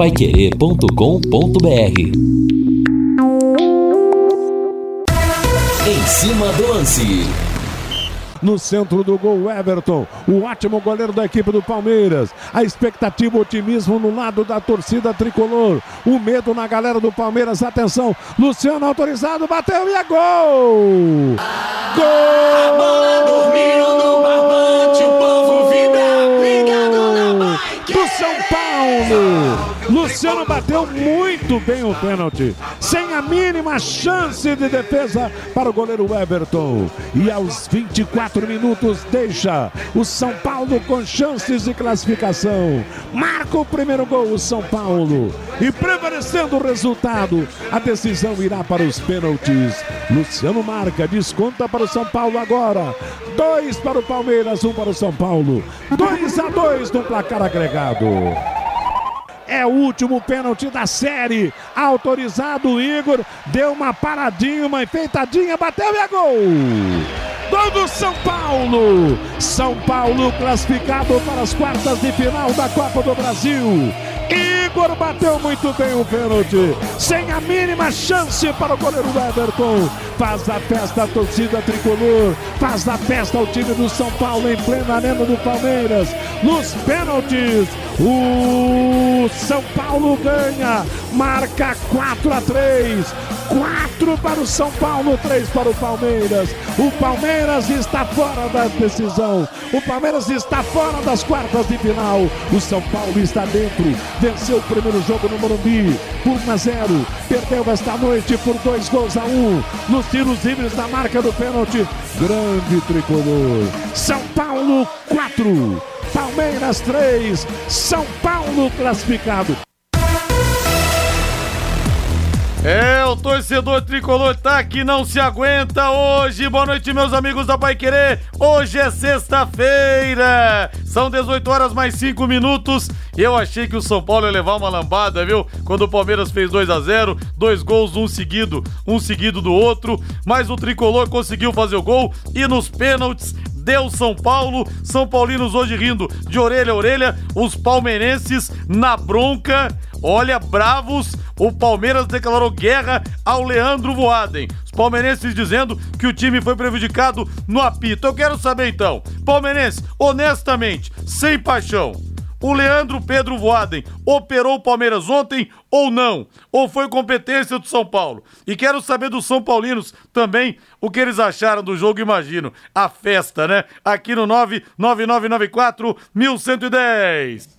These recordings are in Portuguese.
paiquerê.com.br Em cima do lance no centro do gol, Everton, o ótimo goleiro da equipe do Palmeiras. A expectativa, o otimismo no lado da torcida tricolor. O medo na galera do Palmeiras. Atenção, Luciano autorizado, bateu e é gol! Gol! A bola dormiu no barbante, o povo vibra, ligado na. Do São Paulo! Luciano bateu muito bem o pênalti, sem a mínima chance de defesa para o goleiro Everton. E aos 24 minutos deixa o São Paulo com chances de classificação. Marca o primeiro gol o São Paulo. E prevalecendo o resultado, a decisão irá para os pênaltis. Luciano marca, desconta para o São Paulo agora. Dois para o Palmeiras, um para o São Paulo. Dois a dois no placar agregado. É o último pênalti da série. Autorizado o Igor. Deu uma paradinha, uma enfeitadinha, bateu e é gol. Gol do São Paulo. São Paulo classificado para as quartas de final da Copa do Brasil. Igor bateu muito bem o pênalti, sem a mínima chance para o goleiro Everton. Faz a festa a torcida tricolor, faz a festa o time do São Paulo em plena arena do Palmeiras. Nos pênaltis, o São Paulo ganha, marca 4 a 3. 4 para o São Paulo, 3 para o Palmeiras. O Palmeiras está fora da decisão. O Palmeiras está fora das quartas de final. O São Paulo está dentro. Venceu o primeiro jogo no Morumbi por 1 a 0. Perdeu esta noite por 2 gols a 1. Nos tiros livres da marca do pênalti. Grande tricolor. São Paulo 4. Palmeiras 3, São Paulo classificado. É, o torcedor tricolor tá que não se aguenta hoje. Boa noite, meus amigos da Pai Querer. Hoje é sexta-feira. São 18 horas mais 5 minutos. Eu achei que o São Paulo ia levar uma lambada, viu? Quando o Palmeiras fez 2 a 0 dois gols, um seguido, um seguido do outro. Mas o tricolor conseguiu fazer o gol e nos pênaltis deu São Paulo. São Paulinos hoje rindo de orelha a orelha. Os palmeirenses na bronca. Olha, bravos, o Palmeiras declarou guerra ao Leandro Voaden. Os palmeirenses dizendo que o time foi prejudicado no apito. Eu quero saber então, palmeirense, honestamente, sem paixão, o Leandro Pedro Voaden operou o Palmeiras ontem ou não? Ou foi competência do São Paulo? E quero saber dos São Paulinos também o que eles acharam do jogo, imagino. A festa, né? Aqui no 99994 1110.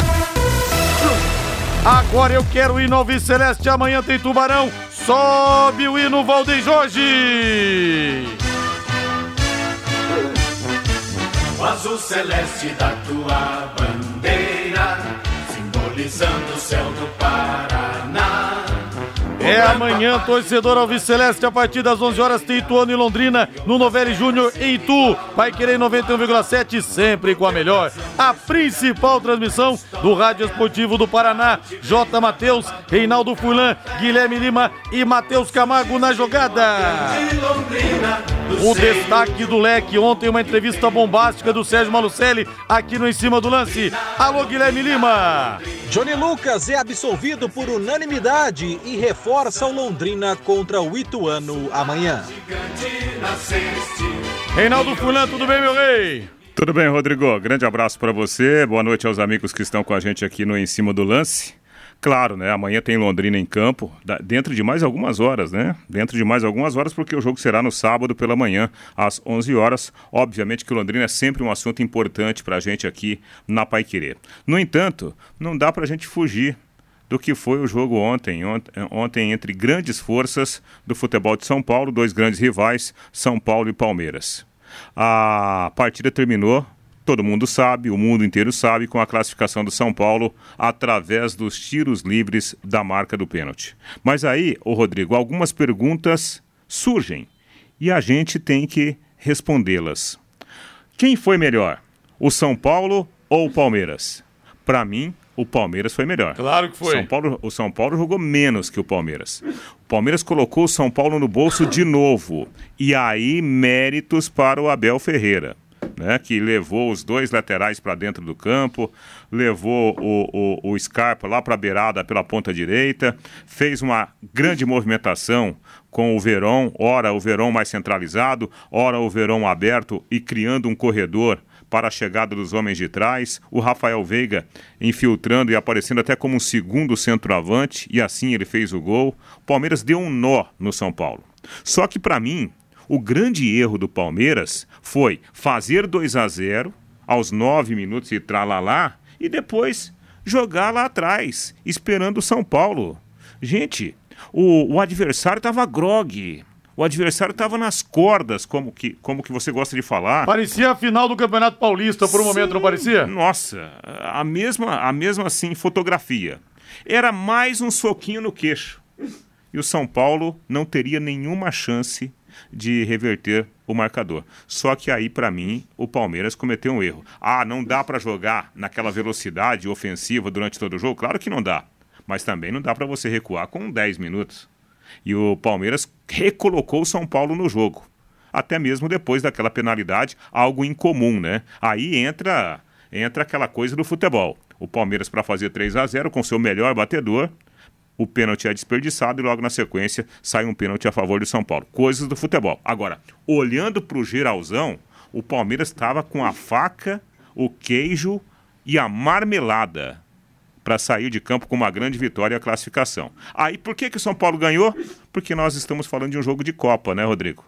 Agora eu quero ir no Celeste. Amanhã tem Tubarão. Sobe o hino Valdeir Jorge. O azul celeste da tua simbolizando o céu do Paraná. É amanhã, torcedor Alves Celeste, a partir das 11 horas tem Ituano e Londrina no Novelli Júnior em Itu. Vai querer 91,7 sempre com a melhor. A principal transmissão do Rádio Esportivo do Paraná. J. Matheus, Reinaldo Fulan, Guilherme Lima e Matheus Camargo na jogada. O destaque do leque ontem, uma entrevista bombástica do Sérgio Malucelli aqui no Em Cima do Lance. Alô, Guilherme Lima. Johnny Lucas é absolvido por unanimidade e reforça o Londrina contra o Ituano amanhã. Reinaldo Fulan, tudo bem, meu rei? Tudo bem, Rodrigo. Grande abraço para você. Boa noite aos amigos que estão com a gente aqui no Em Cima do Lance. Claro, né? Amanhã tem Londrina em campo, dentro de mais algumas horas, né? Dentro de mais algumas horas, porque o jogo será no sábado pela manhã, às 11 horas. Obviamente que o Londrina é sempre um assunto importante para a gente aqui na Pai Querer. No entanto, não dá para a gente fugir do que foi o jogo ontem, ontem entre grandes forças do futebol de São Paulo, dois grandes rivais, São Paulo e Palmeiras. A partida terminou todo mundo sabe, o mundo inteiro sabe, com a classificação do São Paulo através dos tiros livres da marca do pênalti. Mas aí, o Rodrigo, algumas perguntas surgem e a gente tem que respondê-las. Quem foi melhor, o São Paulo ou o Palmeiras? Para mim, o Palmeiras foi melhor. Claro que foi. São Paulo, o São Paulo jogou menos que o Palmeiras. O Palmeiras colocou o São Paulo no bolso de novo. E aí, méritos para o Abel Ferreira né, que levou os dois laterais para dentro do campo, levou o, o, o Scarpa lá para a beirada pela ponta direita, fez uma grande movimentação com o Verón, ora o Verón mais centralizado, ora o Verón aberto e criando um corredor para a chegada dos homens de trás, o Rafael Veiga infiltrando e aparecendo até como um segundo centroavante, e assim ele fez o gol. O Palmeiras deu um nó no São Paulo. Só que para mim, o grande erro do Palmeiras foi fazer 2 a 0 aos 9 minutos e tralalá e depois jogar lá atrás, esperando o São Paulo. Gente, o, o adversário estava grog. O adversário estava nas cordas, como que, como que você gosta de falar. Parecia a final do Campeonato Paulista por um Sim, momento, não parecia? Nossa, a mesma, a mesma assim fotografia. Era mais um soquinho no queixo. E o São Paulo não teria nenhuma chance de reverter o marcador. Só que aí, para mim, o Palmeiras cometeu um erro. Ah, não dá para jogar naquela velocidade ofensiva durante todo o jogo? Claro que não dá. Mas também não dá para você recuar com 10 minutos. E o Palmeiras recolocou o São Paulo no jogo. Até mesmo depois daquela penalidade, algo incomum, né? Aí entra entra aquela coisa do futebol. O Palmeiras para fazer 3 a 0 com seu melhor batedor, o pênalti é desperdiçado e logo na sequência sai um pênalti a favor do São Paulo. Coisas do futebol. Agora, olhando para o geralzão, o Palmeiras estava com a faca, o queijo e a marmelada para sair de campo com uma grande vitória e a classificação. Aí por que, que o São Paulo ganhou? Porque nós estamos falando de um jogo de Copa, né, Rodrigo?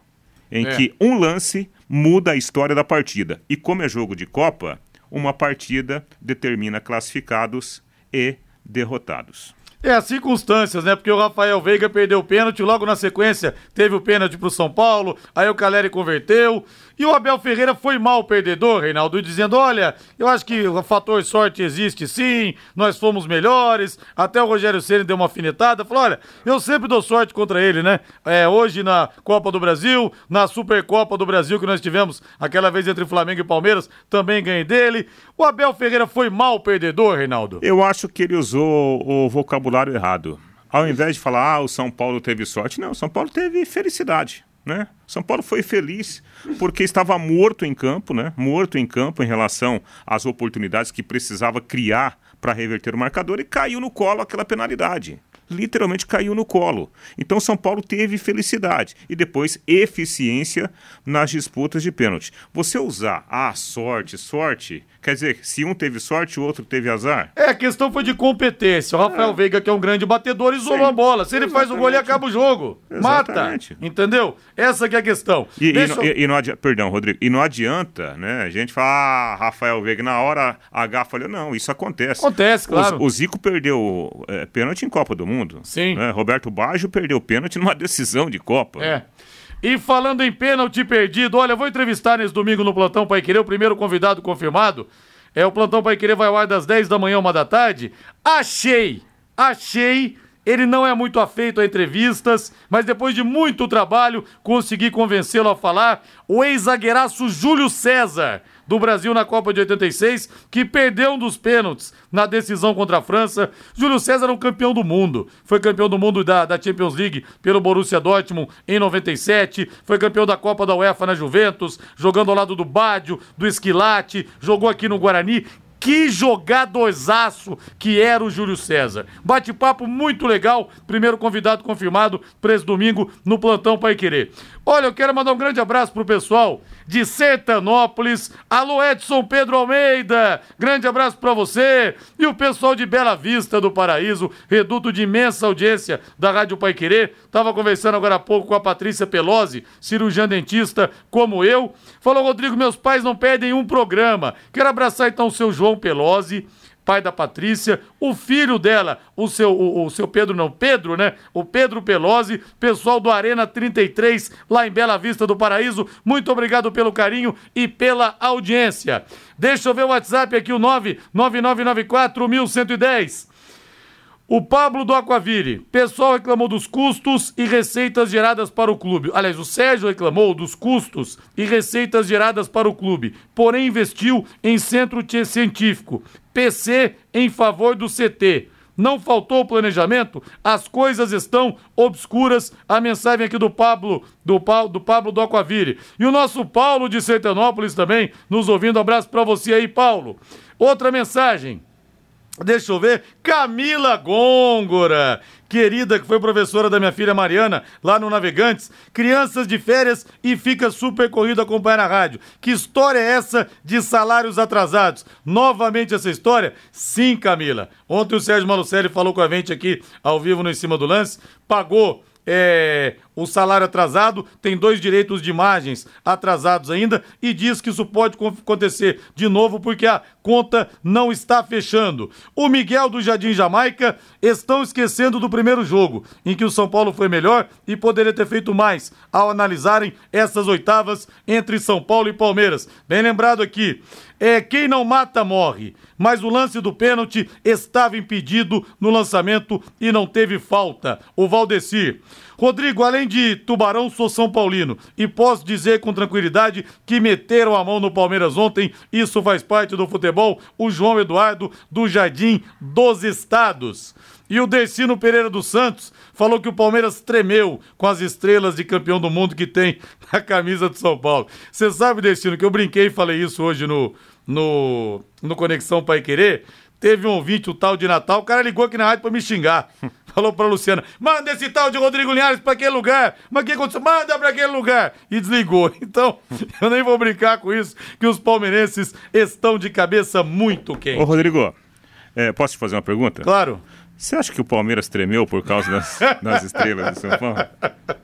Em é. que um lance muda a história da partida. E como é jogo de Copa, uma partida determina classificados e derrotados. É as circunstâncias, né? Porque o Rafael Veiga perdeu o pênalti, logo na sequência teve o pênalti pro São Paulo, aí o Caleri converteu. E o Abel Ferreira foi mal perdedor, Reinaldo, dizendo: olha, eu acho que o fator sorte existe sim, nós fomos melhores. Até o Rogério Ceni deu uma afinetada, falou: olha, eu sempre dou sorte contra ele, né? É, hoje na Copa do Brasil, na Supercopa do Brasil que nós tivemos aquela vez entre Flamengo e Palmeiras, também ganhei dele. O Abel Ferreira foi mal perdedor, Reinaldo? Eu acho que ele usou o vocabulário errado. Ao invés de falar, ah, o São Paulo teve sorte, não, o São Paulo teve felicidade. Né? São Paulo foi feliz porque estava morto em campo, né? Morto em campo em relação às oportunidades que precisava criar para reverter o marcador e caiu no colo aquela penalidade literalmente caiu no colo. Então São Paulo teve felicidade e depois eficiência nas disputas de pênalti. Você usar a ah, sorte, sorte, quer dizer, se um teve sorte, o outro teve azar? É, a questão foi de competência. O Rafael é. Veiga, que é um grande batedor, isolou Sim, a bola. Se ele exatamente. faz o gol, ele acaba o jogo. Exatamente. Mata. Entendeu? Essa que é a questão. E, e, não, e, e não adianta, perdão, Rodrigo, e não adianta, né? A gente fala, ah, Rafael Veiga, na hora H falou, não, isso acontece. Acontece, claro. O, o Zico perdeu é, pênalti em Copa do Mundo. Sim. Né? Roberto Baggio perdeu pênalti numa decisão de Copa. É. E falando em pênalti perdido, olha, vou entrevistar nesse domingo no Plantão Pai Querer, o primeiro convidado confirmado. É o Plantão Pai Querer vai ao ar das 10 da manhã, uma da tarde. Achei, achei ele não é muito afeito a entrevistas, mas depois de muito trabalho, consegui convencê-lo a falar. O ex-zagueiraço Júlio César do Brasil na Copa de 86, que perdeu um dos pênaltis na decisão contra a França. Júlio César é um campeão do mundo. Foi campeão do mundo da, da Champions League pelo Borussia Dortmund em 97. Foi campeão da Copa da UEFA na Juventus, jogando ao lado do Bádio, do Esquilate, jogou aqui no Guarani. Que jogadorzaço que era o Júlio César. Bate-papo muito legal. Primeiro convidado confirmado para esse domingo no Plantão Pai Querer. Olha, eu quero mandar um grande abraço pro pessoal de Sertanópolis. Alô, Edson Pedro Almeida. Grande abraço para você. E o pessoal de Bela Vista do Paraíso, reduto de imensa audiência da Rádio Pai Querer. Tava conversando agora há pouco com a Patrícia Pelosi, cirurgiã dentista, como eu. Falou, Rodrigo, meus pais não perdem um programa. Quero abraçar então o seu João Pelosi pai da Patrícia, o filho dela, o seu, o, o, seu Pedro, não, Pedro, né? O Pedro Pelosi, pessoal do Arena 33, lá em Bela Vista do Paraíso. Muito obrigado pelo carinho e pela audiência. Deixa eu ver o WhatsApp aqui, o 99994 1110. O Pablo do Aquavire. Pessoal reclamou dos custos e receitas geradas para o clube. Aliás, o Sérgio reclamou dos custos e receitas geradas para o clube, porém investiu em centro científico. PC em favor do CT. Não faltou planejamento? As coisas estão obscuras. A mensagem aqui do Pablo, do, do Pablo do Aquavire. E o nosso Paulo de Sertanópolis também, nos ouvindo. abraço para você aí, Paulo. Outra mensagem. Deixa eu ver. Camila Gôngora, querida, que foi professora da minha filha Mariana, lá no Navegantes. Crianças de férias e fica super corrido acompanhar na rádio. Que história é essa de salários atrasados? Novamente essa história? Sim, Camila. Ontem o Sérgio Malucelli falou com a gente aqui ao vivo no Em Cima do Lance. Pagou é, o salário atrasado, tem dois direitos de imagens atrasados ainda e diz que isso pode acontecer de novo porque a conta não está fechando. O Miguel do Jardim Jamaica estão esquecendo do primeiro jogo, em que o São Paulo foi melhor e poderia ter feito mais ao analisarem essas oitavas entre São Paulo e Palmeiras. Bem lembrado aqui. É, quem não mata morre, mas o lance do pênalti estava impedido no lançamento e não teve falta. O Valdecir. Rodrigo, além de Tubarão, sou São Paulino e posso dizer com tranquilidade que meteram a mão no Palmeiras ontem. Isso faz parte do futebol. O João Eduardo do Jardim dos Estados. E o Decino Pereira dos Santos falou que o Palmeiras tremeu com as estrelas de campeão do mundo que tem na camisa do São Paulo. Você sabe, Decino, que eu brinquei e falei isso hoje no, no, no Conexão Pai Querer. Teve um ouvinte, o tal de Natal, o cara ligou aqui na rádio pra me xingar. Falou pra Luciana: manda esse tal de Rodrigo Linhares pra aquele lugar. Mas o que aconteceu? Manda pra aquele lugar. E desligou. Então, eu nem vou brincar com isso, que os palmeirenses estão de cabeça muito quente. Ô, Rodrigo, é, posso te fazer uma pergunta? Claro. Você acha que o Palmeiras tremeu por causa das, das estrelas de São Paulo?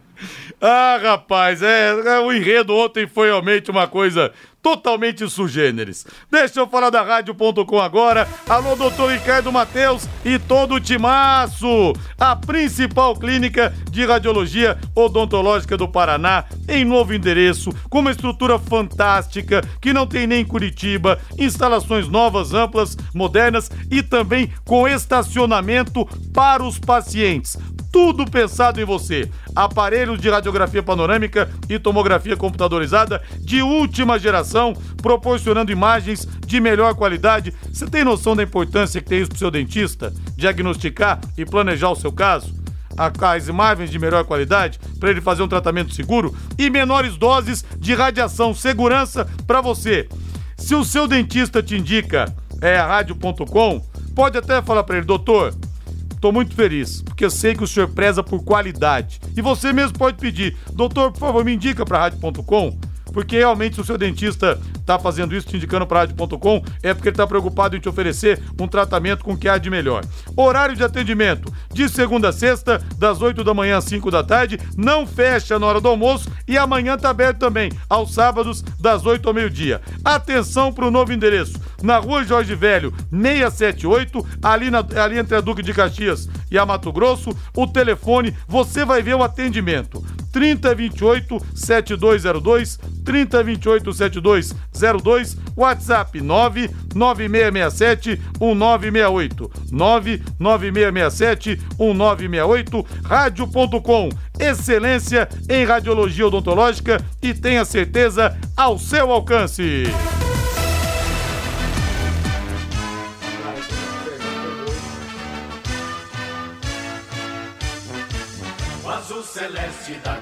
Ah, rapaz, é, é, o enredo ontem foi realmente uma coisa totalmente sugêneres. Deixa eu falar da Rádio.com agora. Alô, doutor Ricardo Mateus e todo o timaço. A principal clínica de radiologia odontológica do Paraná, em novo endereço, com uma estrutura fantástica que não tem nem em Curitiba, instalações novas, amplas, modernas e também com estacionamento para os pacientes tudo pensado em você. Aparelhos de radiografia panorâmica e tomografia computadorizada de última geração, proporcionando imagens de melhor qualidade. Você tem noção da importância que tem isso para o seu dentista? Diagnosticar e planejar o seu caso? as imagens de melhor qualidade para ele fazer um tratamento seguro e menores doses de radiação, segurança para você. Se o seu dentista te indica é rádio.com, pode até falar para ele, doutor, Tô muito feliz, porque eu sei que o senhor preza por qualidade. E você mesmo pode pedir, doutor, por favor, me indica para rádio.com porque realmente se o seu dentista está fazendo isso, te indicando para rádio.com, é porque ele está preocupado em te oferecer um tratamento com o que há de melhor. Horário de atendimento, de segunda a sexta, das 8 da manhã às 5 da tarde, não fecha na hora do almoço e amanhã está aberto também, aos sábados, das 8 ao meio-dia. Atenção para o novo endereço, na rua Jorge Velho, 678, ali, na, ali entre a Duque de Caxias e a Mato Grosso, o telefone, você vai ver o atendimento. 3028 7202 3028 7202 WhatsApp 99667 1968 99667 1968 rádio.com excelência em radiologia odontológica e tenha certeza ao seu alcance. O celeste da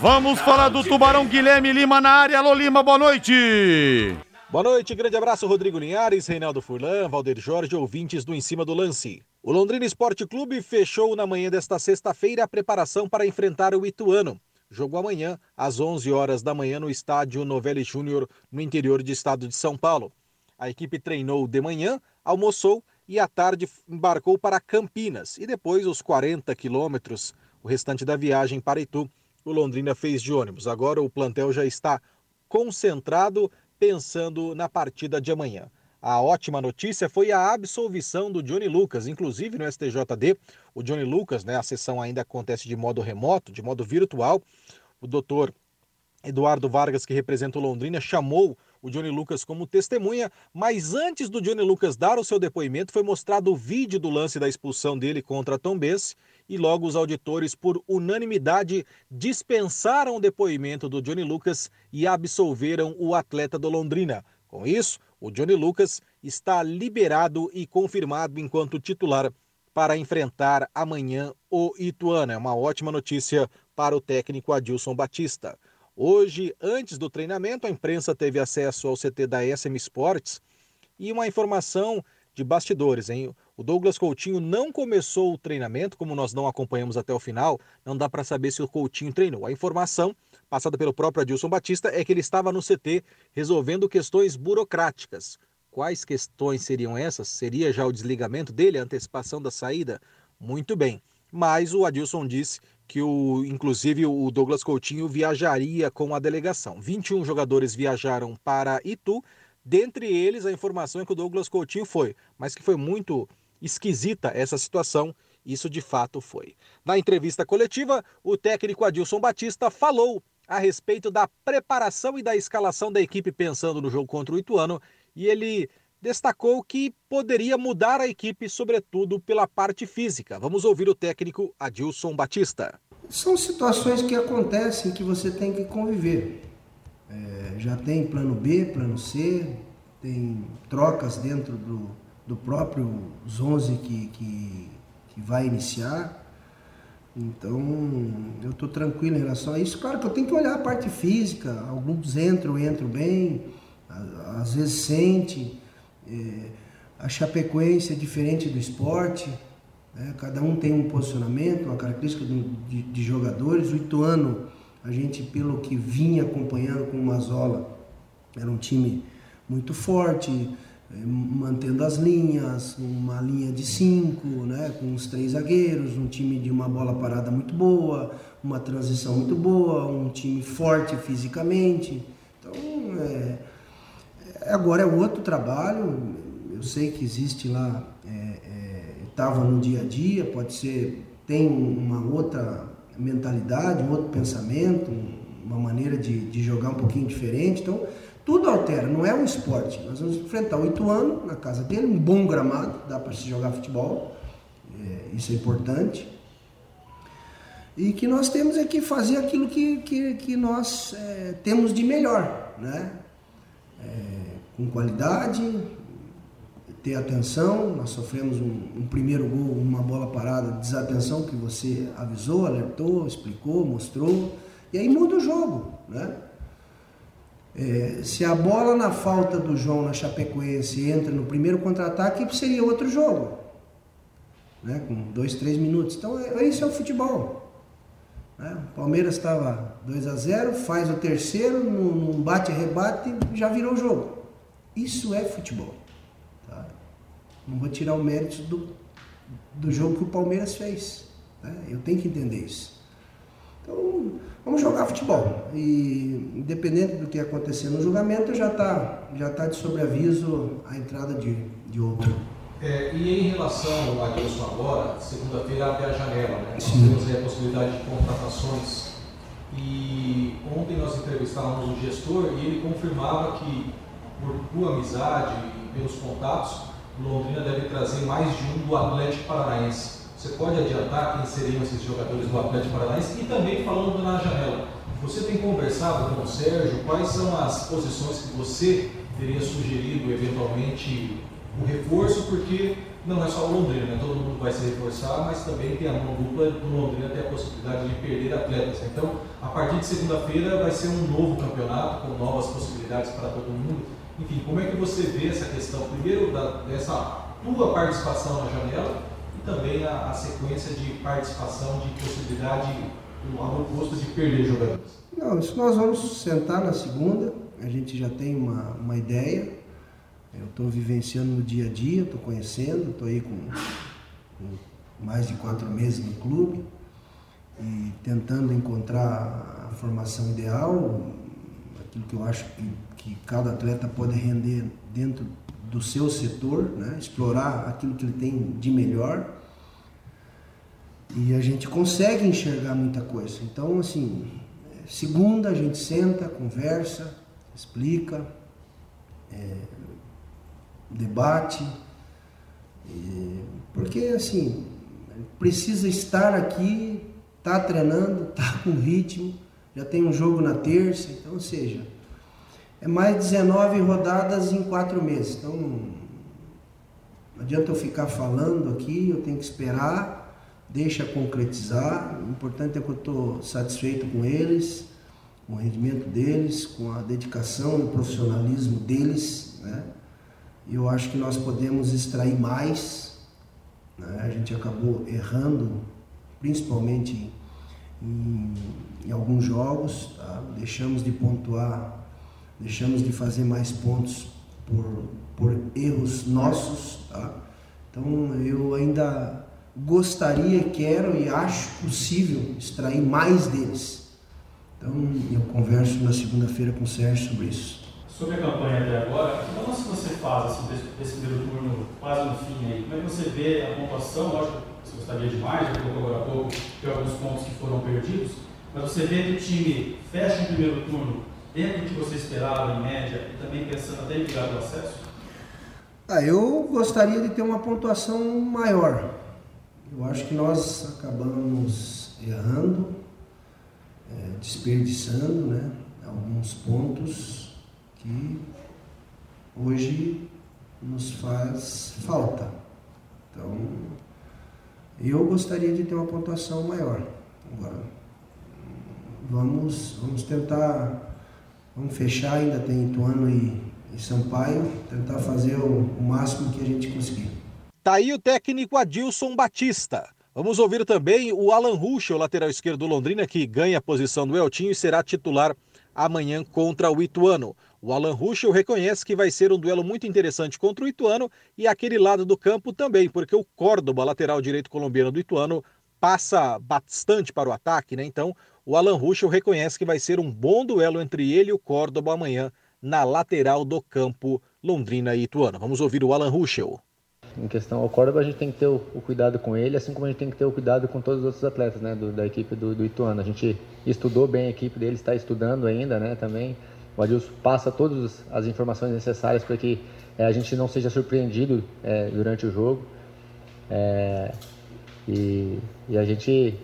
Vamos falar do Tubarão Guilherme Lima na área. Alô Lima, boa noite. Boa noite, grande abraço, Rodrigo Linhares, Reinaldo Furlan, Valder Jorge, ouvintes do Em Cima do Lance. O Londrina Esporte Clube fechou na manhã desta sexta-feira a preparação para enfrentar o Ituano. Jogo amanhã, às 11 horas da manhã, no estádio Novelli Júnior, no interior do estado de São Paulo. A equipe treinou de manhã, almoçou e à tarde embarcou para Campinas e depois os 40 quilômetros, o restante da viagem para Itu, o Londrina fez de ônibus. Agora o plantel já está concentrado pensando na partida de amanhã. A ótima notícia foi a absolvição do Johnny Lucas, inclusive no STJD. O Johnny Lucas, né, a sessão ainda acontece de modo remoto, de modo virtual. O doutor Eduardo Vargas, que representa o Londrina, chamou o Johnny Lucas como testemunha, mas antes do Johnny Lucas dar o seu depoimento, foi mostrado o vídeo do lance da expulsão dele contra Tom Bense e logo os auditores, por unanimidade, dispensaram o depoimento do Johnny Lucas e absolveram o atleta do Londrina. Com isso, o Johnny Lucas está liberado e confirmado enquanto titular para enfrentar amanhã o Ituano. É uma ótima notícia para o técnico Adilson Batista. Hoje, antes do treinamento, a imprensa teve acesso ao CT da SM Sports e uma informação de bastidores, hein? O Douglas Coutinho não começou o treinamento, como nós não acompanhamos até o final, não dá para saber se o Coutinho treinou. A informação passada pelo próprio Adilson Batista é que ele estava no CT resolvendo questões burocráticas. Quais questões seriam essas? Seria já o desligamento dele, a antecipação da saída? Muito bem. Mas o Adilson disse que o, inclusive o Douglas Coutinho viajaria com a delegação. 21 jogadores viajaram para Itu, dentre eles a informação é que o Douglas Coutinho foi, mas que foi muito esquisita essa situação. Isso de fato foi. Na entrevista coletiva, o técnico Adilson Batista falou a respeito da preparação e da escalação da equipe pensando no jogo contra o Ituano e ele destacou que poderia mudar a equipe, sobretudo pela parte física. Vamos ouvir o técnico Adilson Batista. São situações que acontecem que você tem que conviver. É, já tem plano B, plano C, tem trocas dentro do, do próprio 11 que, que, que vai iniciar. Então, eu estou tranquilo em relação a isso. Claro que eu tenho que olhar a parte física. Alguns entram, entram bem, às vezes sente. É, a Chapecoense é diferente do esporte. Né? Cada um tem um posicionamento, uma característica de, de, de, jogadores. O Ituano, a gente, pelo que vinha acompanhando com o Mazola, era um time muito forte, eh, mantendo as linhas, uma linha de cinco, né, com os três zagueiros, um time de uma bola parada muito boa, uma transição muito boa, um time forte fisicamente. Então, é, agora é outro trabalho. Eu sei que existe lá, estava é, é, no dia a dia, pode ser, tem uma outra mentalidade, um outro pensamento, uma maneira de, de jogar um pouquinho diferente. Então, tudo altera, não é um esporte. Nós vamos enfrentar o Ituano na casa dele, um bom gramado, dá para se jogar futebol, é, isso é importante. E que nós temos é que fazer aquilo que, que, que nós é, temos de melhor, né? É, com qualidade, ter atenção. Nós sofremos um, um, primeiro gol, uma bola parada, desatenção que você avisou, alertou, explicou, mostrou. E aí muda o jogo, né? É, se a bola na falta do João na Chapecoense entra no primeiro contra-ataque, seria outro jogo. Né? Com dois, três minutos. Então, é, isso é o futebol. Né? O Palmeiras estava 2 a 0 faz o terceiro, num bate-rebate, já virou o jogo. Isso é futebol. Tá? Não vou tirar o mérito do, do jogo que o Palmeiras fez. Né? Eu tenho que entender isso. Então, vamos jogar futebol. E independente do que acontecer no julgamento, já está já tá de sobreaviso a entrada de, de outro. É, e em relação a Adilson agora, segunda-feira abre a janela, né? Nós temos a possibilidade de contratações. E ontem nós entrevistávamos o gestor e ele confirmava que, por tua amizade e pelos contatos, Londrina deve trazer mais de um do Atlético Paranaense. Você pode adiantar quem seriam esses jogadores do Atlético Paranaense e também falando na janela. Você tem conversado com o Sérgio quais são as posições que você teria sugerido eventualmente o reforço, porque não é só o Londrina, né? todo mundo vai se reforçar, mas também tem a mão dupla do Londrina tem a possibilidade de perder atletas. Então, a partir de segunda-feira vai ser um novo campeonato com novas possibilidades para todo mundo. Enfim, como é que você vê essa questão, primeiro, da, dessa tua participação na janela também a, a sequência de participação, de possibilidade, ao oposto de perder jogadores? Não, isso nós vamos sentar na segunda, a gente já tem uma, uma ideia. Eu estou vivenciando no dia a dia, estou conhecendo, estou aí com, com, mais de quatro meses no clube e tentando encontrar a formação ideal, aquilo que eu acho que, que cada atleta pode render dentro do seu setor, né? explorar aquilo que ele tem de melhor e a gente consegue enxergar muita coisa. Então, assim, segunda a gente senta, conversa, explica, é, debate, porque assim, precisa estar aqui, tá treinando, tá com ritmo, já tem um jogo na terça, então, ou seja, é mais 19 rodadas em quatro meses. Então, não adianta eu ficar falando aqui, eu tenho que esperar, deixa concretizar. O importante é que eu estou satisfeito com eles, com o rendimento deles, com a dedicação e o profissionalismo deles. Né? Eu acho que nós podemos extrair mais. Né? A gente acabou errando, principalmente em, em alguns jogos, tá? deixamos de pontuar, deixamos de fazer mais pontos por, por erros nossos. Tá? Então eu ainda gostaria, quero e acho possível extrair mais deles. Então eu converso na segunda-feira com o Sérgio sobre isso. Sobre a campanha até agora, que balanço você faz assim, desse, primeiro turno quase no fim aí? Como é que você vê a pontuação? Lógico, você gostaria demais, já colocou agora há pouco de alguns pontos que foram perdidos, mas você vê que o time fecha o primeiro turno dentro do que você esperava, em média, e também pensando até em do acesso? Ah, eu gostaria de ter uma pontuação maior. Eu acho que nós acabamos errando, é, desperdiçando né, alguns pontos que hoje nos faz falta. Então, eu gostaria de ter uma pontuação maior. Agora, vamos, vamos tentar, vamos fechar, ainda tem Ituano e, e Sampaio, tentar fazer o, o máximo que a gente conseguir. Tá aí o técnico Adilson Batista. Vamos ouvir também o Alan Rusch, o lateral esquerdo do Londrina, que ganha a posição do Eltinho e será titular amanhã contra o Ituano. O Alan Ruschel reconhece que vai ser um duelo muito interessante contra o Ituano e aquele lado do campo também, porque o Córdoba, lateral direito colombiano do Ituano, passa bastante para o ataque, né? Então, o Alan Ruschel reconhece que vai ser um bom duelo entre ele e o Córdoba amanhã na lateral do campo Londrina e Ituano. Vamos ouvir o Alan Ruschel. Em questão ao Córdoba, a gente tem que ter o, o, cuidado com ele, assim como a gente tem que ter o cuidado com todos os outros atletas né, do, da equipe do, do Ituano. A gente estudou bem a equipe dele, está estudando ainda né, também. O Adilson passa todas as informações necessárias para que é, a gente não seja surpreendido é, durante o jogo. É, e, e, a gente,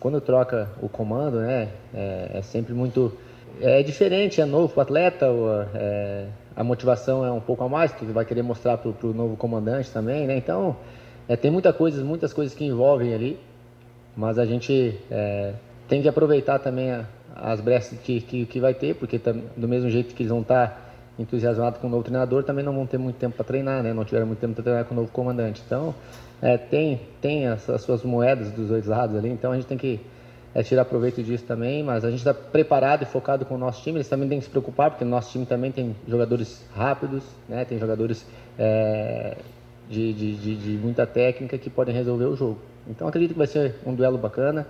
quando troca o comando, né, é, sempre muito. É diferente, é novo para o atleta, a motivação é um pouco a mais, que vai querer mostrar para o novo comandante também, né? Então, é, tem muita coisa, muitas coisas que envolvem ali, mas a gente é, tem que aproveitar também a, as brechas que, que, que, vai ter, porque tam, do mesmo jeito que eles vão estar tá entusiasmados com o novo treinador, também não vão ter muito tempo para treinar, né? Não tiveram muito tempo para treinar com o novo comandante. Então, é, tem, tem as, as suas moedas dos dois lados ali, então a gente tem que é, tirar proveito disso também, mas a gente está preparado e focado com o nosso time. Eles também têm que se preocupar, porque o nosso time também tem jogadores rápidos, né? tem jogadores é, de, de, de, de, muita técnica que podem resolver o jogo. Então acredito que vai ser um duelo bacana.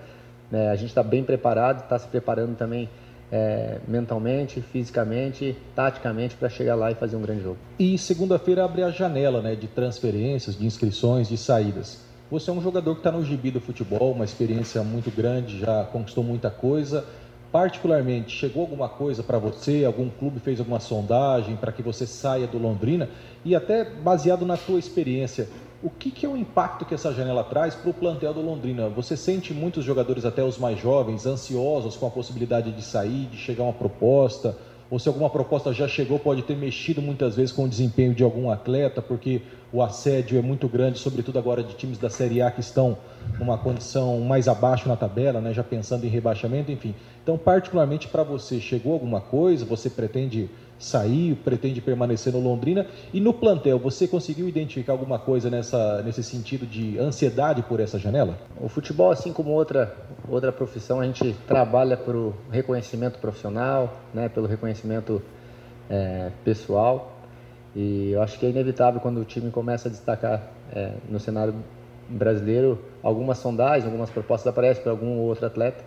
Né? A gente está bem preparado, está se preparando também é, mentalmente, fisicamente, taticamente para chegar lá e fazer um grande jogo. E segunda-feira abre a janela né, de transferências, de inscrições, de saídas. Você é um jogador que está no gibi do futebol, uma experiência muito grande, já conquistou muita coisa. Particularmente, chegou alguma coisa para você? Algum clube fez alguma sondagem para que você saia do Londrina? E até baseado na tua experiência, o que, que é o impacto que essa janela traz para o plantel do Londrina? Você sente muitos jogadores, até os mais jovens, ansiosos com a possibilidade de sair, de chegar uma proposta? ou se alguma proposta já chegou, pode ter mexido muitas vezes com o desempenho de algum atleta, porque o assédio é muito grande, sobretudo agora de times da Série A que estão numa condição mais abaixo na tabela, né, já pensando em rebaixamento, enfim. Então, particularmente para você, chegou alguma coisa? Você pretende sair, pretende permanecer no Londrina? E no plantel, você conseguiu identificar alguma coisa nessa, nesse sentido de ansiedade por essa janela? O futebol, assim como outra, outra profissão, a gente trabalha pelo reconhecimento profissional, né, pelo reconhecimento é, pessoal. E eu acho que é inevitável quando o time começa a destacar é, no cenário brasileiro algumas sondagens, algumas propostas aparecem para algum outro atleta,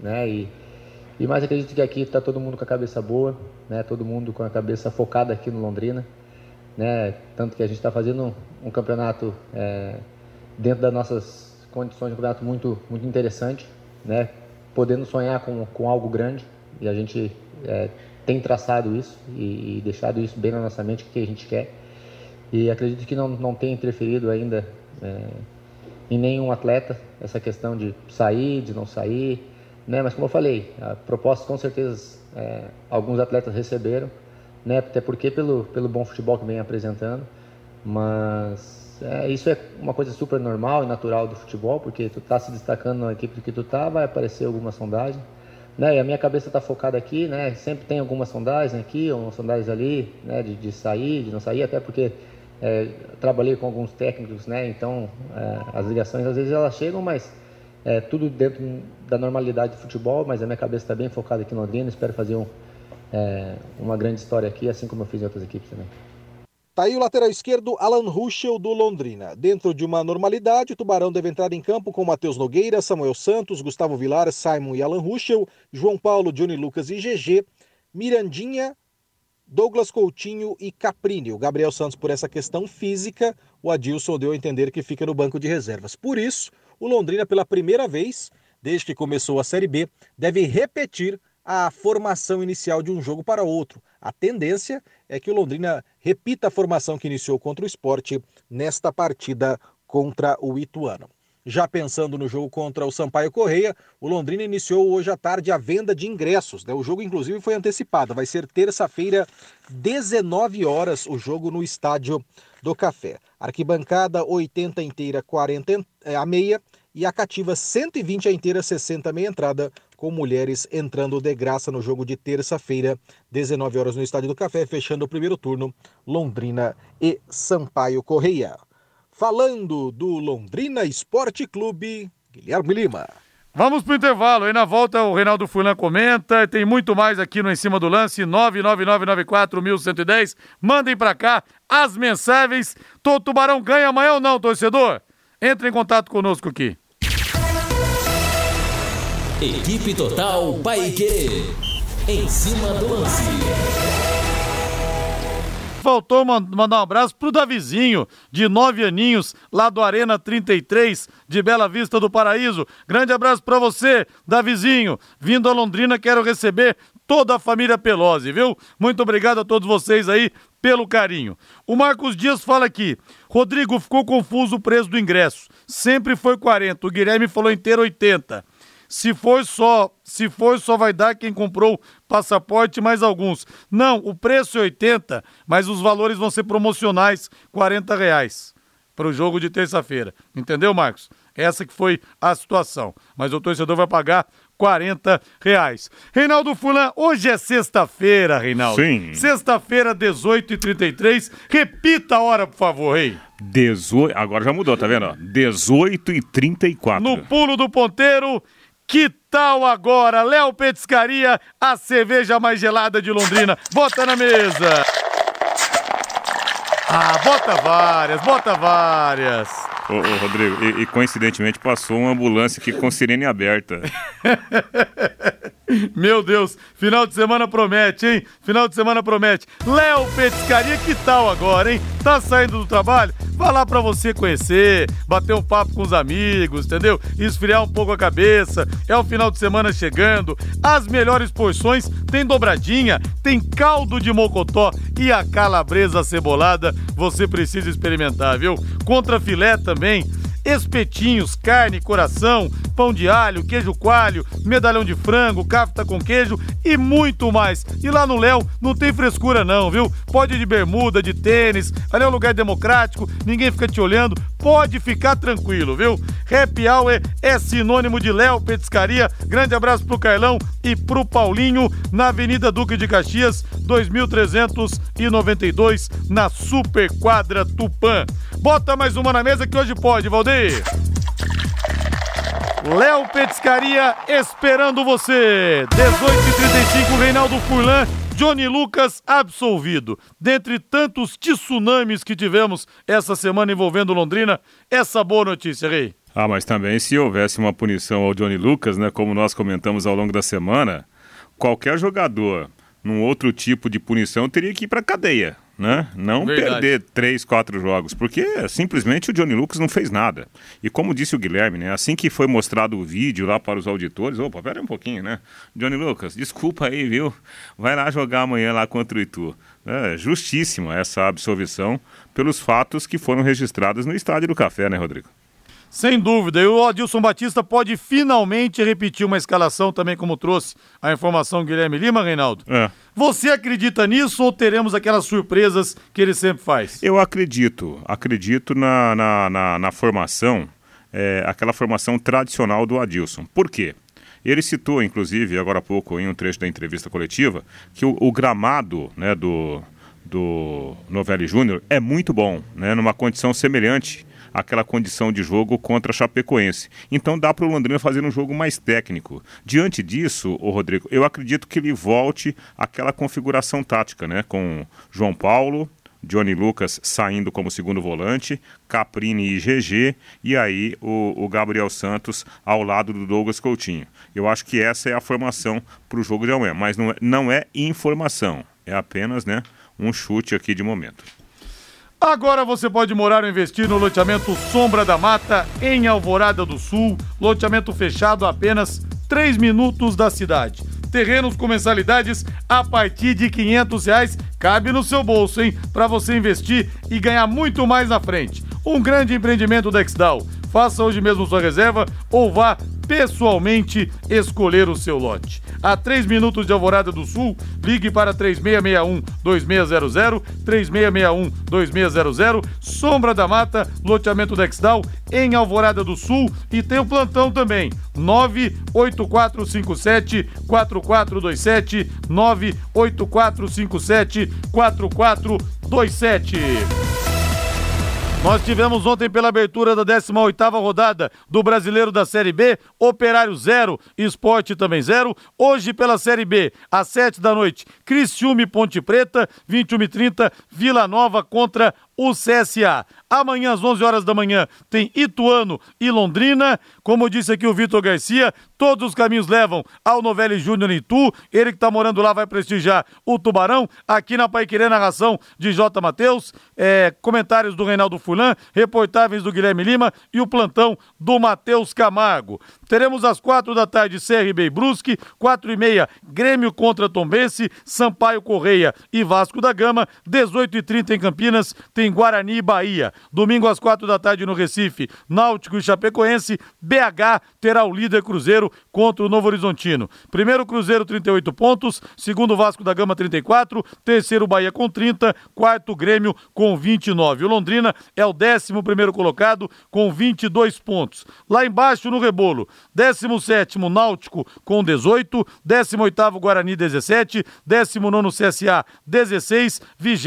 né? E e mais acredito que aqui está todo mundo com a cabeça boa, né? Todo mundo com a cabeça focada aqui no Londrina, né? Tanto que a gente está fazendo um, campeonato é, dentro das nossas condições, um campeonato muito muito interessante, né? Podendo sonhar com, com algo grande e a gente é, tem traçado isso e, e, deixado isso bem na nossa mente, o que a gente quer. E acredito que não, não tem interferido ainda é, em nenhum atleta essa questão de sair, de não sair. Né? Mas como eu falei, a proposta com certeza é, alguns atletas receberam, né? até porque pelo, pelo bom futebol que vem apresentando. Mas é, isso é uma coisa super normal e natural do futebol, porque tu tá se destacando na equipe que tu tá, vai aparecer alguma sondagem. Né? E a minha cabeça está focada aqui, né? Sempre tem algumas sondagens aqui, ou sondagens ali, né? De, de sair, de não sair, até porque é, trabalhei com alguns técnicos, né? Então é, as ligações às vezes elas chegam, mas é, tudo dentro da normalidade do futebol. Mas a minha cabeça está bem focada aqui no Londrina. Espero fazer um, é, uma grande história aqui, assim como eu fiz em outras equipes também. Tá aí o lateral esquerdo Alan Ruschel do Londrina. Dentro de uma normalidade, o Tubarão deve entrar em campo com Matheus Nogueira, Samuel Santos, Gustavo Vilar, Simon e Alan Ruschel, João Paulo, Johnny Lucas e GG, Mirandinha, Douglas Coutinho e Caprini. O Gabriel Santos, por essa questão física, o Adilson deu a entender que fica no banco de reservas. Por isso, o Londrina, pela primeira vez, desde que começou a Série B, deve repetir a formação inicial de um jogo para outro. A tendência é que o Londrina repita a formação que iniciou contra o esporte nesta partida contra o Ituano. Já pensando no jogo contra o Sampaio Correia, o Londrina iniciou hoje à tarde a venda de ingressos. Né? O jogo, inclusive, foi antecipado. Vai ser terça-feira, 19 horas, o jogo no Estádio do Café. Arquibancada 80 inteira, 40 é, a meia. E a cativa 120 a inteira, 60 a meia entrada com mulheres entrando de graça no jogo de terça-feira, 19 horas no Estádio do Café, fechando o primeiro turno, Londrina e Sampaio Correia. Falando do Londrina Esporte Clube, Guilherme Lima. Vamos pro intervalo, aí na volta o Reinaldo Fulan comenta, tem muito mais aqui no Em Cima do Lance, 99994110. Mandem para cá as mensagens. Tô, Tubarão ganha amanhã ou não, torcedor? Entre em contato conosco aqui. Equipe Total Paique. Em cima do lance. Faltou mandar um abraço pro Davizinho, de nove aninhos, lá do Arena 33, de Bela Vista do Paraíso. Grande abraço para você, Davizinho. Vindo a Londrina, quero receber toda a família Pelosi, viu? Muito obrigado a todos vocês aí pelo carinho. O Marcos Dias fala aqui. Rodrigo ficou confuso o preço do ingresso. Sempre foi 40. O Guilherme falou inteiro 80. Se for só, se for só vai dar quem comprou passaporte mais alguns. Não, o preço é 80, mas os valores vão ser promocionais, 40 reais para o jogo de terça-feira. Entendeu, Marcos? Essa que foi a situação. Mas o torcedor vai pagar 40 reais. Reinaldo Fulan, hoje é sexta-feira, Reinaldo. Sim. Sexta-feira, 18h33. Repita a hora, por favor, rei. 18, agora já mudou, tá vendo? 18 e 34 No pulo do ponteiro, que tal agora, Léo Petiscaria, a cerveja mais gelada de Londrina? Bota na mesa! Ah, bota várias, bota várias. Ô, ô Rodrigo, e, e, coincidentemente passou uma ambulância aqui com sirene aberta. Meu Deus, final de semana promete, hein? Final de semana promete. Léo Petiscaria, que tal agora, hein? Tá saindo do trabalho? Lá pra você conhecer, bater um papo com os amigos, entendeu? Esfriar um pouco a cabeça. É o final de semana chegando. As melhores porções tem dobradinha, tem caldo de mocotó e a calabresa cebolada. Você precisa experimentar, viu? Contra filé também espetinhos, carne, coração, pão de alho, queijo coalho, medalhão de frango, cafta com queijo e muito mais. E lá no Léo não tem frescura não, viu? Pode ir de bermuda, de tênis, ali é um lugar democrático, ninguém fica te olhando, pode ficar tranquilo, viu? Happy Hour é sinônimo de Léo Petiscaria. Grande abraço pro Carlão e pro Paulinho na Avenida Duque de Caxias, 2392, na Super Quadra Tupã. Bota mais uma na mesa que hoje pode, Valdeir. Léo Petiscaria esperando você. 18h35, Reinaldo Furlan. Johnny Lucas absolvido. Dentre tantos tsunamis que tivemos essa semana envolvendo Londrina, essa boa notícia, Rei. Ah, mas também se houvesse uma punição ao Johnny Lucas, né, como nós comentamos ao longo da semana, qualquer jogador num outro tipo de punição teria que ir para cadeia. Né? Não Verdade. perder três, quatro jogos, porque simplesmente o Johnny Lucas não fez nada. E como disse o Guilherme, né? Assim que foi mostrado o vídeo lá para os auditores, opa, pera um pouquinho, né? Johnny Lucas, desculpa aí, viu? Vai lá jogar amanhã lá contra o Itu. É justíssima essa absolvição pelos fatos que foram registrados no Estádio do Café, né, Rodrigo? Sem dúvida. E o Adilson Batista pode finalmente repetir uma escalação também, como trouxe a informação Guilherme Lima, Reinaldo. É. Você acredita nisso ou teremos aquelas surpresas que ele sempre faz? Eu acredito, acredito na, na, na, na formação, é, aquela formação tradicional do Adilson. Por quê? Ele citou, inclusive, agora há pouco, em um trecho da entrevista coletiva, que o, o gramado né, do, do Novelli Júnior é muito bom, né, numa condição semelhante àquela condição de jogo contra a Chapecoense. Então dá para o Londrina fazer um jogo mais técnico. Diante disso, o Rodrigo, eu acredito que ele volte àquela configuração tática, né, com João Paulo, Johnny Lucas saindo como segundo volante, Caprini e GG, e aí o, o, Gabriel Santos ao lado do Douglas Coutinho. Eu acho que essa é a formação para o jogo de amanhã, mas não é, não é informação, é apenas né, um chute aqui de momento. Agora você pode morar ou investir no loteamento Sombra da Mata, em Alvorada do Sul, loteamento fechado a apenas 3 minutos da cidade. Terrenos com mensalidades a partir de 500 reais cabe no seu bolso, hein? Para você investir e ganhar muito mais na frente. Um grande empreendimento da Exdal. Faça hoje mesmo sua reserva ou vá pessoalmente escolher o seu lote. A 3 minutos de Alvorada do Sul, ligue para 3661-2600, 3661-2600, Sombra da Mata, loteamento Dexdal, em Alvorada do Sul e tem o plantão também, 98457-4427, 98457-4427. Nós tivemos ontem pela abertura da 18ª rodada do Brasileiro da Série B, Operário 0, Esporte também 0. Hoje pela Série B, às 7 da noite, Criciúma e Ponte Preta, 21 e 30, Vila Nova contra o CSA. Amanhã, às 11 horas da manhã, tem Ituano e Londrina. Como disse aqui o Vitor Garcia, todos os caminhos levam ao Novelli Júnior em Itu. Ele que está morando lá vai prestigiar o Tubarão. Aqui na Paiquerê, narração de J. Matheus. É, comentários do Reinaldo Fulan, reportagens do Guilherme Lima e o plantão do Matheus Camargo. Teremos às quatro da tarde CRB Brusque, quatro e meia Grêmio contra Tombense, Sampaio Correia e Vasco da Gama, 18 e 30 em Campinas, tem Guarani e Bahia. Domingo às quatro da tarde no Recife, Náutico e Chapecoense, BH terá o líder Cruzeiro contra o Novo Horizontino. Primeiro Cruzeiro 38 pontos, segundo Vasco da Gama 34, terceiro Bahia com 30, quarto Grêmio com 29. O Londrina é o décimo primeiro colocado com 22 pontos. Lá embaixo no rebolo, 17 Náutico com 18, 18 Guarani 17, 19 CSA 16, 20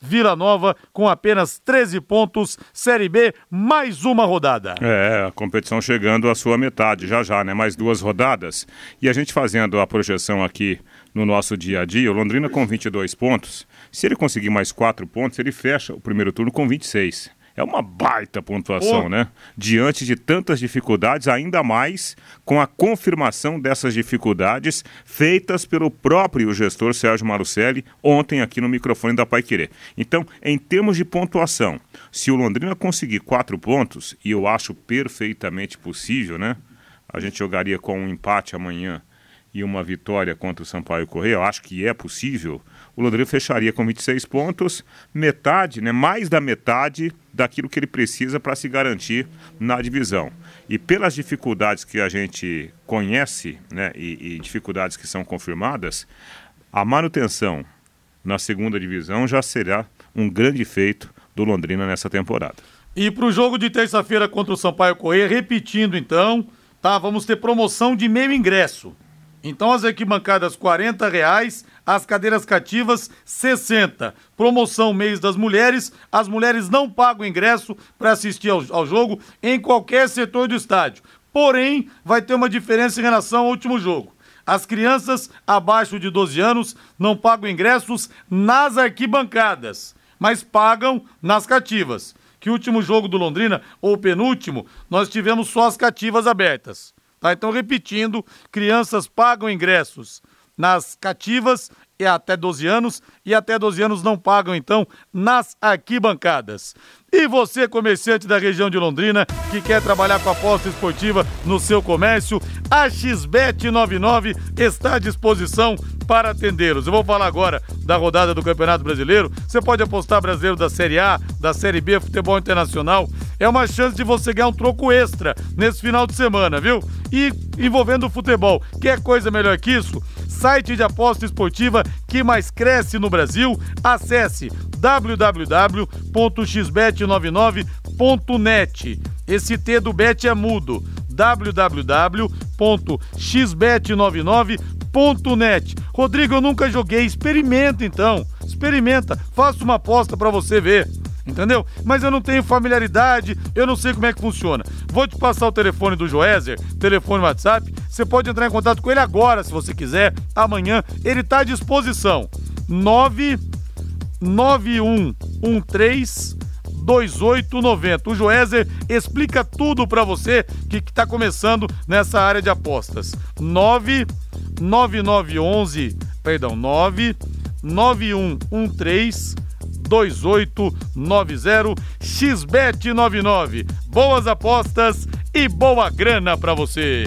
Vila Nova com apenas 13 pontos. Série B, mais uma rodada. É, a competição chegando à sua metade, já já, né? Mais duas rodadas. E a gente fazendo a projeção aqui no nosso dia a dia, o Londrina com 22 pontos. Se ele conseguir mais quatro pontos, ele fecha o primeiro turno com 26. É uma baita pontuação, Pô. né? Diante de tantas dificuldades, ainda mais com a confirmação dessas dificuldades feitas pelo próprio gestor Sérgio Marucelli ontem aqui no microfone da Pai Querer. Então, em termos de pontuação, se o Londrina conseguir quatro pontos, e eu acho perfeitamente possível, né? A gente jogaria com um empate amanhã e uma vitória contra o Sampaio Correia, eu acho que é possível, o Londrina fecharia com 26 pontos, metade, né, mais da metade daquilo que ele precisa para se garantir na divisão. E pelas dificuldades que a gente conhece, né, e, e dificuldades que são confirmadas, a manutenção na segunda divisão já será um grande feito do Londrina nessa temporada. E para o jogo de terça-feira contra o Sampaio Correia, repetindo então, tá? Vamos ter promoção de meio ingresso. Então as arquibancadas 40 reais, as cadeiras cativas 60. Promoção mês das mulheres, as mulheres não pagam ingresso para assistir ao, ao jogo em qualquer setor do estádio. Porém, vai ter uma diferença em relação ao último jogo. As crianças abaixo de 12 anos não pagam ingressos nas arquibancadas, mas pagam nas cativas. Que último jogo do Londrina, ou penúltimo, nós tivemos só as cativas abertas. Tá? Então, repetindo, crianças pagam ingressos nas cativas e até 12 anos e até 12 anos não pagam então nas arquibancadas. E você, comerciante da região de Londrina, que quer trabalhar com aposta esportiva no seu comércio, a XBET 99 está à disposição para atendê-los. Eu vou falar agora da rodada do Campeonato Brasileiro. Você pode apostar brasileiro da Série A, da Série B, futebol internacional. É uma chance de você ganhar um troco extra nesse final de semana, viu? E envolvendo o futebol. Quer coisa melhor que isso? Site de aposta esportiva que mais cresce no Brasil. Acesse www.xbet99.net. Esse T do Bet é mudo. www.xbet99.net. Rodrigo, eu nunca joguei. Experimenta então. Experimenta. Faça uma aposta para você ver entendeu? Mas eu não tenho familiaridade, eu não sei como é que funciona. Vou te passar o telefone do Joézer, telefone WhatsApp. Você pode entrar em contato com ele agora, se você quiser. Amanhã ele está à disposição. 99113 2890. O Joézer explica tudo para você que está começando nessa área de apostas. 99911, perdão, 99113 2890 XBET99. Boas apostas e boa grana para você.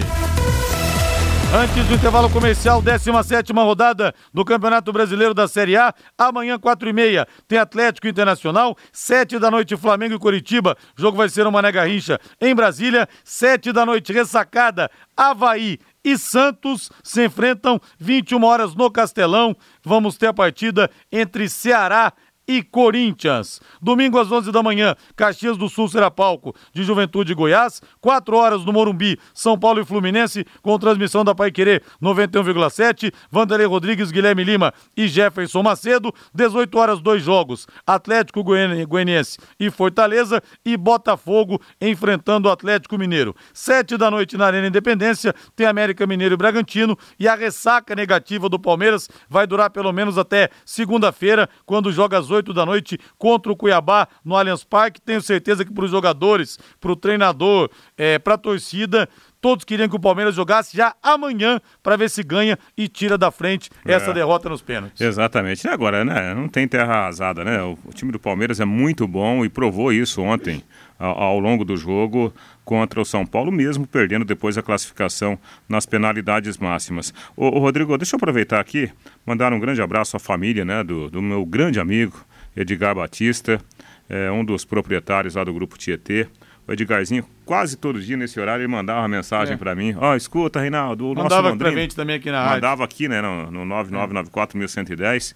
Antes do intervalo comercial, 17 rodada do Campeonato Brasileiro da Série A. Amanhã, 4 e meia, tem Atlético Internacional. 7 da noite, Flamengo e Curitiba. O jogo vai ser uma nega rincha em Brasília. 7 da noite, ressacada, Havaí e Santos se enfrentam 21 horas no Castelão. Vamos ter a partida entre Ceará e Corinthians. Domingo às 11 da manhã, Caxias do Sul será palco de Juventude Goiás. 4 horas no Morumbi, São Paulo e Fluminense, com transmissão da Pai Querer 91,7. Vanderlei Rodrigues, Guilherme Lima e Jefferson Macedo. 18 horas, dois jogos: Atlético Goianiense e Fortaleza e Botafogo enfrentando o Atlético Mineiro. 7 da noite na Arena Independência, tem América Mineiro e Bragantino. E a ressaca negativa do Palmeiras vai durar pelo menos até segunda-feira, quando joga às 8 8 da noite contra o Cuiabá no Allianz Parque. Tenho certeza que para os jogadores, para o treinador, é, para a torcida, todos queriam que o Palmeiras jogasse já amanhã para ver se ganha e tira da frente essa é. derrota nos pênaltis. Exatamente. E agora, né? Não tem terra arrasada, né? O, o time do Palmeiras é muito bom e provou isso ontem ao, longo do jogo contra o São Paulo, mesmo perdendo depois a classificação nas penalidades máximas. Ô, ô, Rodrigo, deixa eu aproveitar aqui, mandar um grande abraço à família né, do, do meu grande amigo Edgar Batista, é, um dos proprietários lá do Grupo Tietê. O Edgarzinho, quase todo dia nesse horário, ele mandava uma mensagem é. para mim. Ó, oh, escuta, Reinaldo, o mandava nosso Londrina... também aqui na rádio. Mandava aqui, né, no, no 9994.110.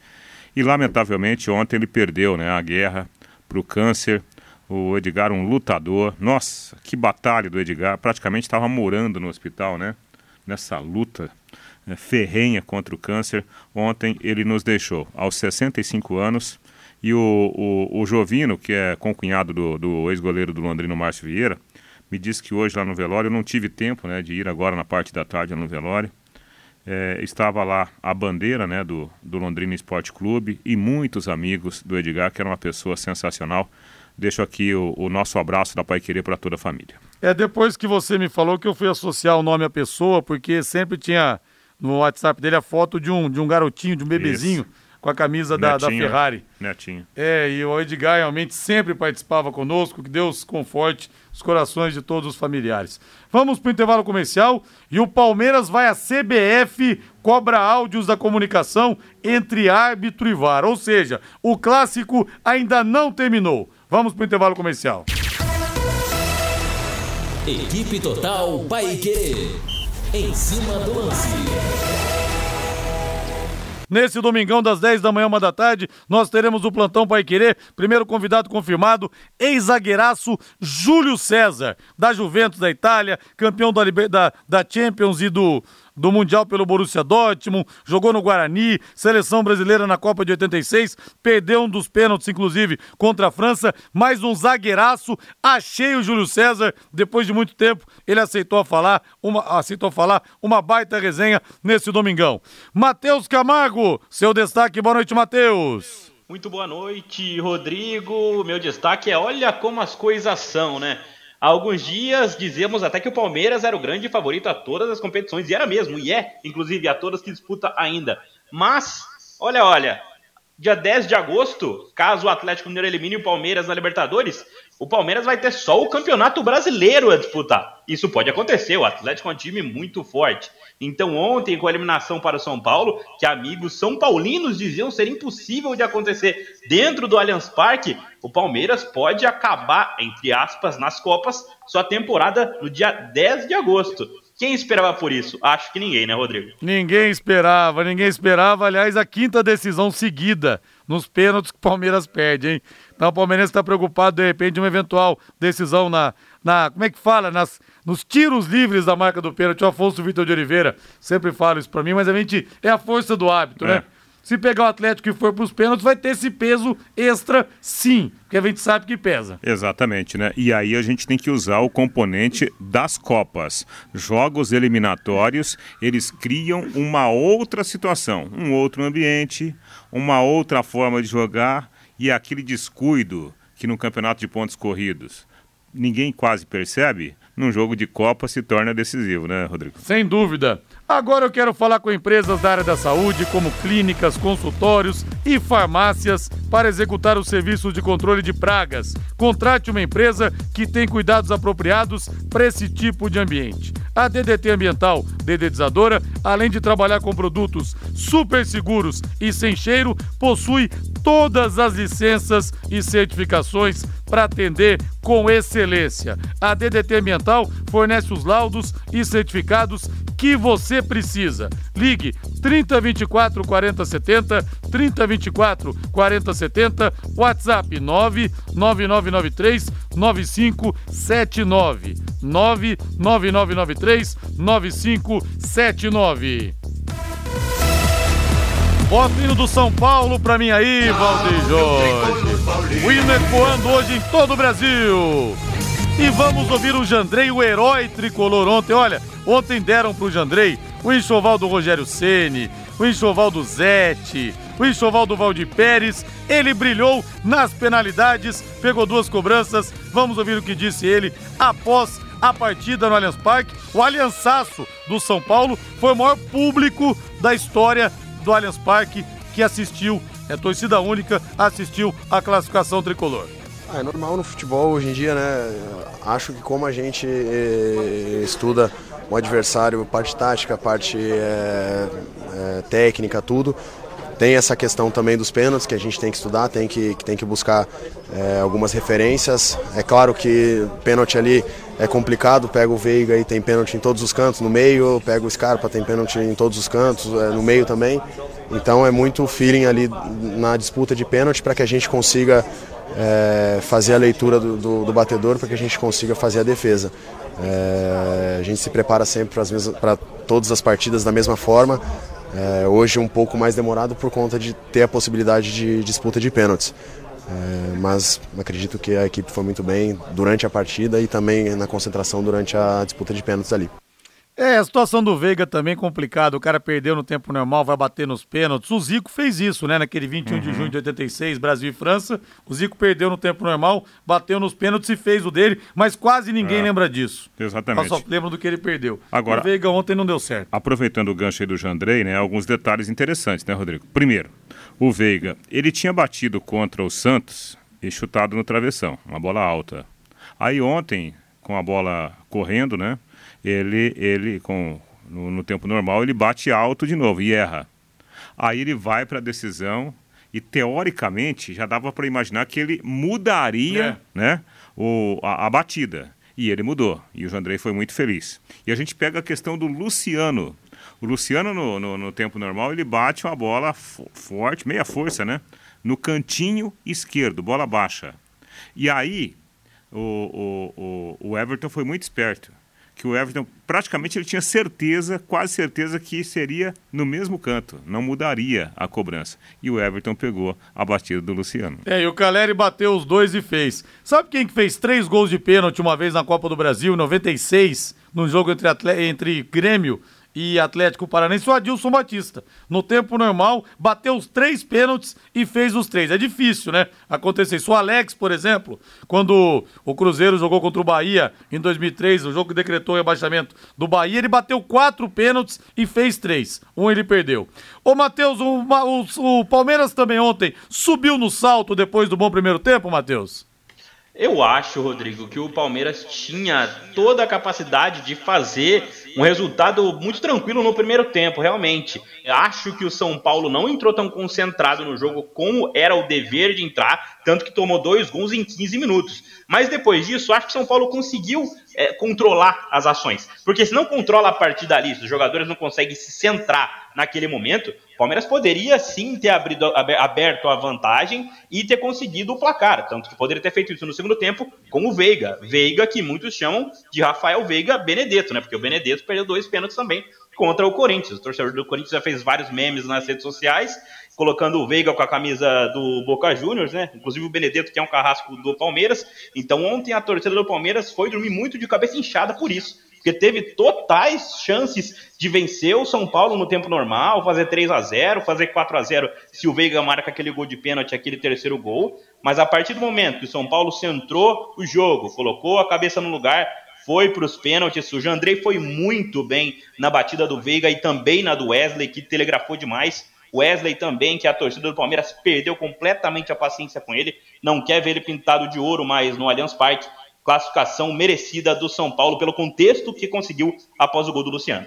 E, lamentavelmente, ontem ele perdeu, né, a guerra para o câncer. O Edgar, um lutador. Nossa, que batalha do Edgar. Praticamente estava morando no hospital, né? Nessa luta né, ferrenha contra o câncer. Ontem ele nos deixou aos 65 anos. E o, o, o Jovino, que é concunhado do, do ex-goleiro do Londrino, Márcio Vieira, me disse que hoje lá no velório, eu não tive tempo né, de ir agora na parte da tarde no velório. É, estava lá a bandeira né, do, do Londrina Esporte Clube e muitos amigos do Edgar, que era uma pessoa sensacional. Deixo aqui o, o nosso abraço da Pai Querer para toda a família. É depois que você me falou que eu fui associar o nome à pessoa, porque sempre tinha no WhatsApp dele a foto de um, de um garotinho, de um bebezinho. Isso com a camisa da, da, Ferrari. Netinho. É, e o Edgar realmente sempre participava conosco, que Deus conforte os corações de todos os familiares. Vamos para o intervalo comercial e o Palmeiras vai à CBF, cobra áudios da comunicação entre árbitro e VAR, ou seja, o clássico ainda não terminou. Vamos para o intervalo comercial. Equipe Total Paique. Em cima do lance. Nesse domingão, das 10 da manhã, uma da tarde, nós teremos o plantão Pai Querer. Primeiro convidado confirmado, ex-zagueiraço Júlio César, da Juventus da Itália, campeão da, da, da Champions e do do Mundial pelo Borussia Dortmund, jogou no Guarani, seleção brasileira na Copa de 86, perdeu um dos pênaltis, inclusive, contra a França, mais um zagueiraço, achei o Júlio César, depois de muito tempo, ele aceitou falar, uma, aceitou falar uma baita resenha nesse domingão. Matheus Camargo, seu destaque, boa noite, Matheus. Muito boa noite, Rodrigo. Meu destaque é: olha como as coisas são, né? Há alguns dias dizíamos até que o Palmeiras era o grande favorito a todas as competições, e era mesmo, e é, inclusive, a todas que disputa ainda. Mas, olha, olha, dia 10 de agosto, caso o Atlético Mineiro elimine o Palmeiras na Libertadores, o Palmeiras vai ter só o Campeonato Brasileiro a disputar. Isso pode acontecer, o Atlético é um time muito forte. Então, ontem, com a eliminação para o São Paulo, que amigos são paulinos diziam ser impossível de acontecer dentro do Allianz Parque, o Palmeiras pode acabar, entre aspas, nas Copas, sua temporada no dia 10 de agosto. Quem esperava por isso? Acho que ninguém, né, Rodrigo? Ninguém esperava, ninguém esperava. Aliás, a quinta decisão seguida nos pênaltis que o Palmeiras perde, hein? Então o Palmeiras está preocupado, de repente, de uma eventual decisão na, na. Como é que fala? Nas, nos tiros livres da marca do pênalti. O Afonso Vitor de Oliveira sempre fala isso para mim, mas a gente. É a força do hábito, né? É. Se pegar o Atlético e for para os pênaltis, vai ter esse peso extra, sim, porque a gente sabe que pesa. Exatamente, né? E aí a gente tem que usar o componente das Copas. Jogos eliminatórios, eles criam uma outra situação, um outro ambiente, uma outra forma de jogar e aquele descuido que no campeonato de pontos corridos ninguém quase percebe, num jogo de Copa se torna decisivo, né, Rodrigo? Sem dúvida. Agora eu quero falar com empresas da área da saúde, como clínicas, consultórios e farmácias, para executar os serviços de controle de pragas. Contrate uma empresa que tem cuidados apropriados para esse tipo de ambiente. A DDT Ambiental, dedetizadora, além de trabalhar com produtos super seguros e sem cheiro, possui todas as licenças e certificações para atender com excelência. A DDT Ambiental fornece os laudos e certificados que você precisa. Ligue 3024 4070, 3024 4070, WhatsApp 99993 9579. 99993 9579. Bota o hino do São Paulo pra mim aí, Valdir Jorge. O hino ecoando hoje em todo o Brasil. E vamos ouvir o Jandrei, o herói tricolor ontem. Olha, ontem deram pro Jandrei o enxoval do Rogério Ceni, o enxoval do Zete, o enxoval do Valdir Pérez. Ele brilhou nas penalidades, pegou duas cobranças. Vamos ouvir o que disse ele após a partida no Allianz Parque. O Aliançaço do São Paulo foi o maior público da história do Allianz Parque que assistiu, é torcida única, assistiu a classificação tricolor. Ah, é normal no futebol hoje em dia, né? Acho que como a gente eh, estuda o adversário, parte tática, parte eh, eh, técnica, tudo, tem essa questão também dos pênaltis que a gente tem que estudar, tem que, tem que buscar eh, algumas referências. É claro que pênalti ali é complicado, pega o Veiga e tem pênalti em todos os cantos, no meio, pega o Scarpa, tem pênalti em todos os cantos, eh, no meio também. Então é muito feeling ali na disputa de pênalti para que a gente consiga é, fazer a leitura do, do, do batedor para que a gente consiga fazer a defesa. É, a gente se prepara sempre para todas as partidas da mesma forma. É, hoje um pouco mais demorado por conta de ter a possibilidade de disputa de pênaltis. É, mas acredito que a equipe foi muito bem durante a partida e também na concentração durante a disputa de pênaltis ali. É, a situação do Veiga também complicada. O cara perdeu no tempo normal, vai bater nos pênaltis. O Zico fez isso, né? Naquele 21 de junho de 86, Brasil e França. O Zico perdeu no tempo normal, bateu nos pênaltis e fez o dele, mas quase ninguém É. lembra disso. Exatamente. Só lembra do que ele perdeu. Agora- o Veiga ontem não deu certo. Aproveitando o gancho aí do Jandrei, né, alguns detalhes interessantes, né, Rodrigo? Primeiro, o Veiga, ele tinha batido contra o Santos e chutado no travessão, uma bola alta. Aí ontem, com a bola correndo, né, ele, ele com, no, no tempo normal, ele bate alto de novo e erra. Aí ele vai para a decisão e, teoricamente, já dava para imaginar que ele mudaria né, o, a, a batida. E ele mudou. E o Jandrei foi muito feliz. E a gente pega a questão do Luciano. O Luciano, no, no, no tempo normal, ele bate uma bola fo- forte, meia força, né? No cantinho esquerdo, bola baixa. E aí, o, o, o, o Everton foi muito esperto. Que o Everton, praticamente, ele tinha certeza, quase certeza, que seria no mesmo canto. Não mudaria a cobrança. E o Everton pegou a batida do Luciano. É, e o Caleri bateu os dois e fez. Sabe quem que fez três gols de pênalti uma vez na Copa do Brasil, em 96, num jogo entre, entre Grêmio e Atlético Paranense, o Adilson Batista. No tempo normal, bateu os três pênaltis e fez os três. É difícil, né? Acontecer isso. O Alex, por exemplo, quando o Cruzeiro jogou contra o Bahia em 2003, o jogo que decretou o rebaixamento do Bahia, ele bateu quatro pênaltis e fez três. Um ele perdeu. Ô, Matheus, o, o, o Palmeiras também ontem subiu no salto depois do bom primeiro tempo, Matheus? Eu acho, Rodrigo, que o Palmeiras tinha toda a capacidade de fazer um resultado muito tranquilo no primeiro tempo, realmente. Acho que o São Paulo não entrou tão concentrado no jogo como era o dever de entrar, tanto que tomou dois gols em 15 minutos. Mas depois disso, acho que o São Paulo conseguiu é, controlar as ações. Porque se não controla a partida ali, se os jogadores não conseguem se centrar naquele momento, o Palmeiras poderia sim ter abrido, aberto a vantagem e ter conseguido o placar. Tanto que poderia ter feito isso no segundo tempo com o Veiga. Veiga, que muitos chamam de Rafael Veiga Benedetto, né? Porque o Benedetto perdeu dois pênaltis também contra o Corinthians. O torcedor do Corinthians já fez vários memes nas redes sociais, colocando o Veiga com a camisa do Boca Juniors, né? Inclusive o Benedetto, que é um carrasco do Palmeiras. Então ontem a torcida do Palmeiras foi dormir muito de cabeça inchada por isso porque teve totais chances de vencer o São Paulo no tempo normal, fazer 3 a 0 fazer 4 a 0 se o Veiga marca aquele gol de pênalti, aquele terceiro gol. Mas a partir do momento que o São Paulo centrou o jogo, colocou a cabeça no lugar, foi para os pênaltis. O Jandrei foi muito bem na batida do Veiga e também na do Wesley, que telegrafou demais. Wesley também, que a torcida do Palmeiras perdeu completamente a paciência com ele, não quer ver ele pintado de ouro mais no Allianz Parque classificação merecida do São Paulo pelo contexto que conseguiu após o gol do Luciano.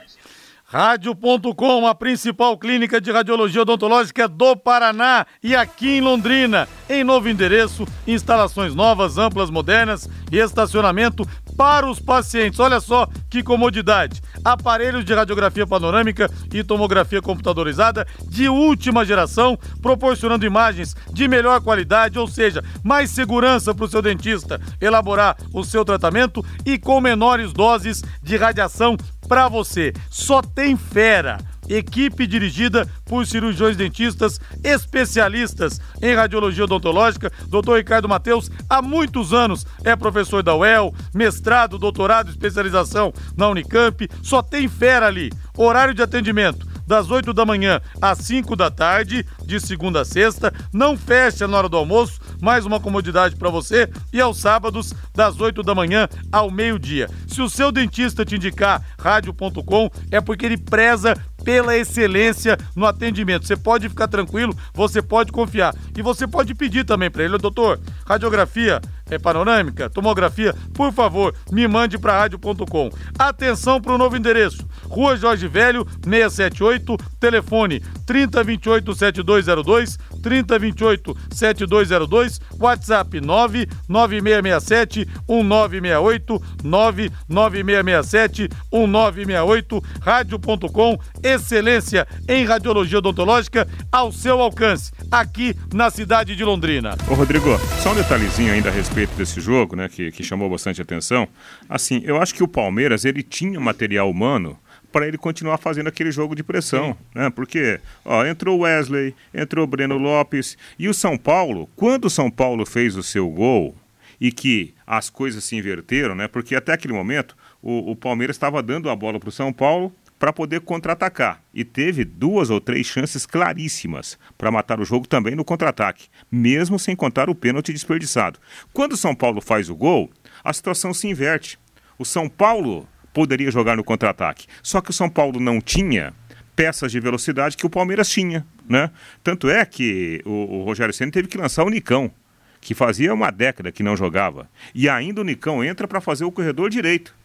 Rádio.com, a principal clínica de radiologia odontológica do Paraná e aqui em Londrina. Em novo endereço, instalações novas, amplas, modernas e estacionamento para os pacientes. Olha só que comodidade. Aparelhos de radiografia panorâmica e tomografia computadorizada de última geração, proporcionando imagens de melhor qualidade, ou seja, mais segurança para o seu dentista elaborar o seu tratamento e com menores doses de radiação para você. Só tem fera equipe dirigida por cirurgiões dentistas especialistas em radiologia odontológica. Dr. Ricardo Mateus, há muitos anos é professor da UEL, mestrado, doutorado, especialização na Unicamp. Só tem fera ali. Horário de atendimento das 8 da manhã às 5 da tarde, de segunda a sexta. Não fecha na hora do almoço, mais uma comodidade para você. E aos sábados, das 8 da manhã ao meio-dia. Se o seu dentista te indicar rádio.com, é porque ele preza pela excelência no atendimento. Você pode ficar tranquilo, você pode confiar. E você pode pedir também para ele, doutor, radiografia é, panorâmica, tomografia, por favor, me mande para rádio.com. Atenção para o novo endereço. Rua Jorge Velho, 678, telefone 3028 7202, 3028 7202, WhatsApp 99667 1968, 99667 1968, rádio.com, excelência em radiologia odontológica ao seu alcance, aqui na cidade de Londrina. Ô Rodrigo, só um detalhezinho ainda a respeito desse jogo, né, que, que chamou bastante atenção. Assim, eu acho que o Palmeiras, ele tinha material humano para ele continuar fazendo aquele jogo de pressão, né? Porque ó, entrou Wesley, entrou Breno Lopes e o São Paulo, quando o São Paulo fez o seu gol e que as coisas se inverteram, né? Porque até aquele momento o, o Palmeiras estava dando a bola para o São Paulo para poder contra-atacar e teve duas ou três chances claríssimas para matar o jogo também no contra-ataque, mesmo sem contar o pênalti desperdiçado. Quando o São Paulo faz o gol, a situação se inverte. O São Paulo poderia jogar no contra-ataque. Só que o São Paulo não tinha peças de velocidade que o Palmeiras tinha, né? Tanto é que o, o Rogério Senna teve que lançar o Nicão, que fazia uma década que não jogava. E ainda o Nicão entra para fazer o corredor direito.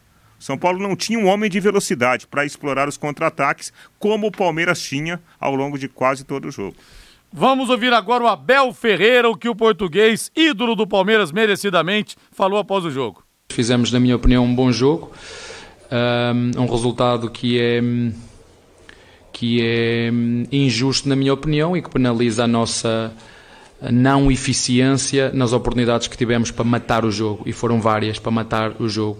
São Paulo não tinha um homem de velocidade para explorar os contra-ataques, como o Palmeiras tinha ao longo de quase todo o jogo. Vamos ouvir agora o Abel Ferreira, o que o português, ídolo do Palmeiras merecidamente, falou após o jogo. Fizemos, na minha opinião, um bom jogo um resultado que é que é injusto na minha opinião e que penaliza a nossa não eficiência nas oportunidades que tivemos para matar o jogo e foram várias para matar o jogo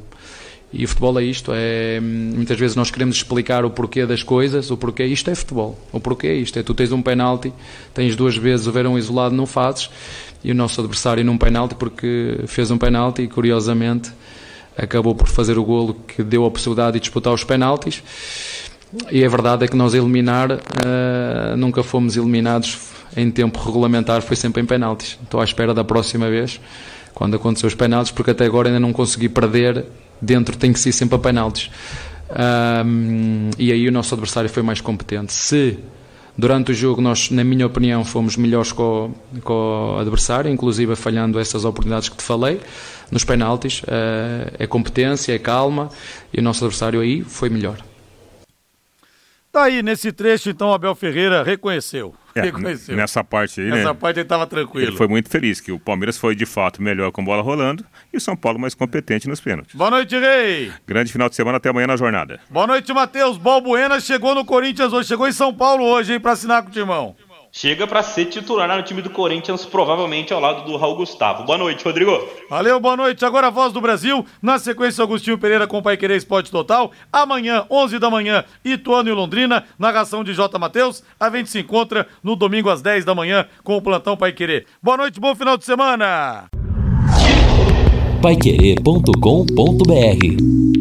e o futebol é isto é muitas vezes nós queremos explicar o porquê das coisas o porquê isto é futebol o porquê é isto é tu tens um penalti tens duas vezes o verão isolado não fazes e o nosso adversário num penalti porque fez um penalti e curiosamente acabou por fazer o golo que deu a possibilidade de disputar os penaltis. e a verdade é que nós eliminar uh, nunca fomos eliminados em tempo regulamentar, foi sempre em penaltis. Estou à espera da próxima vez, quando acontecer os penaltis, porque até agora ainda não consegui perder. Dentro tem que ser sempre a penaltis. Um, e aí o nosso adversário foi mais competente. Se durante o jogo nós, na minha opinião, fomos melhores com, com o adversário, inclusive falhando essas oportunidades que te falei, nos penaltis, uh, é competência, é calma, e o nosso adversário aí foi melhor. Tá aí, nesse trecho, então, Abel Ferreira reconheceu. É, reconheceu. Nessa parte aí, Nessa né? parte ele estava tranquilo. Ele foi muito feliz, que o Palmeiras foi de fato melhor com bola rolando e o São Paulo mais competente nos pênaltis. Boa noite, Rei. Grande final de semana, até amanhã na jornada. Boa noite, Matheus. Balbuena chegou no Corinthians hoje, chegou em São Paulo hoje, hein, pra assinar com o Timão. Chega para ser titular no time do Corinthians, provavelmente ao lado do Raul Gustavo. Boa noite, Rodrigo. Valeu, boa noite. Agora a voz do Brasil. Na sequência, Agostinho Pereira com o Pai Querer Esporte Total. Amanhã, 11 da manhã, Ituano e Londrina. Narração de J. Matheus. A gente se encontra no domingo às 10 da manhã com o Plantão Pai Querer. Boa noite, bom final de semana. Paiquerê.com.br